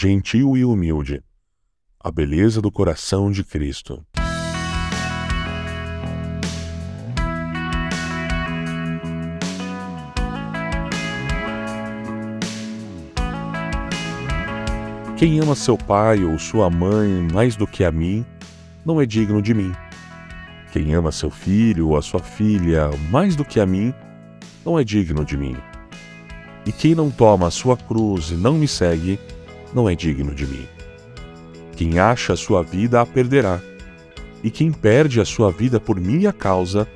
gentil e humilde. A beleza do coração de Cristo. Quem ama seu pai ou sua mãe mais do que a mim, não é digno de mim. Quem ama seu filho ou a sua filha mais do que a mim, não é digno de mim. E quem não toma a sua cruz e não me segue, não é digno de mim. Quem acha a sua vida a perderá, e quem perde a sua vida por minha causa,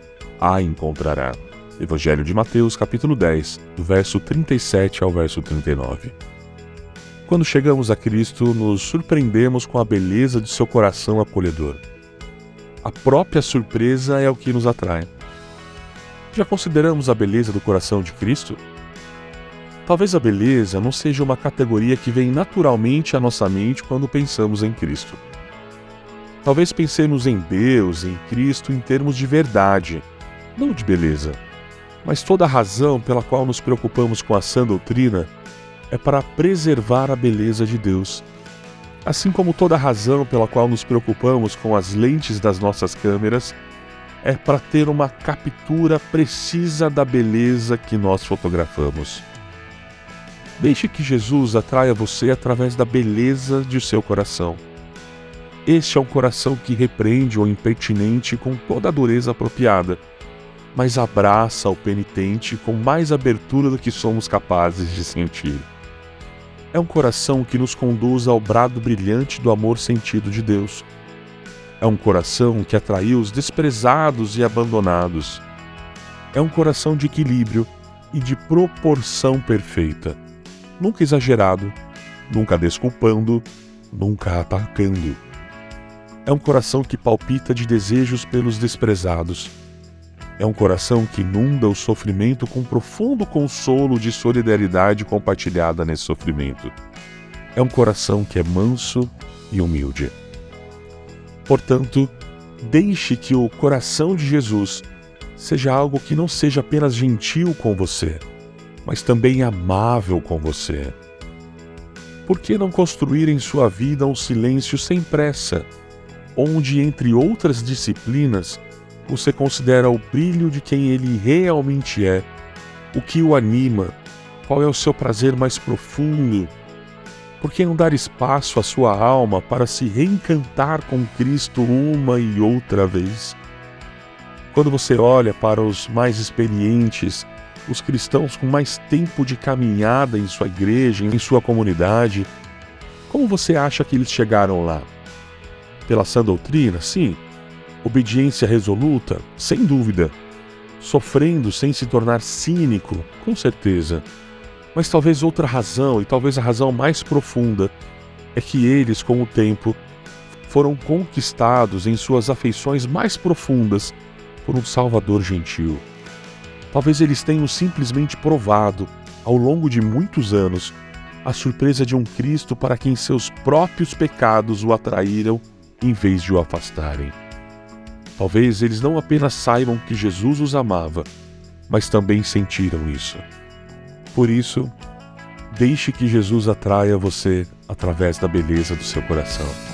a encontrará. Evangelho de Mateus, capítulo 10, do verso 37 ao verso 39. Quando chegamos a Cristo, nos surpreendemos com a beleza de seu coração acolhedor. A própria surpresa é o que nos atrai. Já consideramos a beleza do coração de Cristo? Talvez a beleza não seja uma categoria que vem naturalmente à nossa mente quando pensamos em Cristo. Talvez pensemos em Deus, em Cristo, em termos de verdade, não de beleza. Mas toda a razão pela qual nos preocupamos com a sã doutrina é para preservar a beleza de Deus. Assim como toda a razão pela qual nos preocupamos com as lentes das nossas câmeras é para ter uma captura precisa da beleza que nós fotografamos. Deixe que Jesus atraia você através da beleza de seu coração. Este é um coração que repreende o impertinente com toda a dureza apropriada, mas abraça o penitente com mais abertura do que somos capazes de sentir é um coração que nos conduz ao brado brilhante do amor sentido de Deus. É um coração que atraiu os desprezados e abandonados. É um coração de equilíbrio e de proporção perfeita. Nunca exagerado, nunca desculpando, nunca atacando. É um coração que palpita de desejos pelos desprezados é um coração que inunda o sofrimento com profundo consolo de solidariedade compartilhada nesse sofrimento. É um coração que é manso e humilde. Portanto, deixe que o coração de Jesus seja algo que não seja apenas gentil com você, mas também amável com você. Por que não construir em sua vida um silêncio sem pressa, onde, entre outras disciplinas, você considera o brilho de quem ele realmente é, o que o anima, qual é o seu prazer mais profundo. Por que não dar espaço à sua alma para se reencantar com Cristo uma e outra vez? Quando você olha para os mais experientes, os cristãos com mais tempo de caminhada em sua igreja, em sua comunidade, como você acha que eles chegaram lá? Pela sã doutrina? Sim, Obediência resoluta? Sem dúvida. Sofrendo sem se tornar cínico? Com certeza. Mas talvez outra razão, e talvez a razão mais profunda, é que eles, com o tempo, foram conquistados em suas afeições mais profundas por um Salvador gentil. Talvez eles tenham simplesmente provado, ao longo de muitos anos, a surpresa de um Cristo para quem seus próprios pecados o atraíram em vez de o afastarem. Talvez eles não apenas saibam que Jesus os amava, mas também sentiram isso. Por isso, deixe que Jesus atraia você através da beleza do seu coração.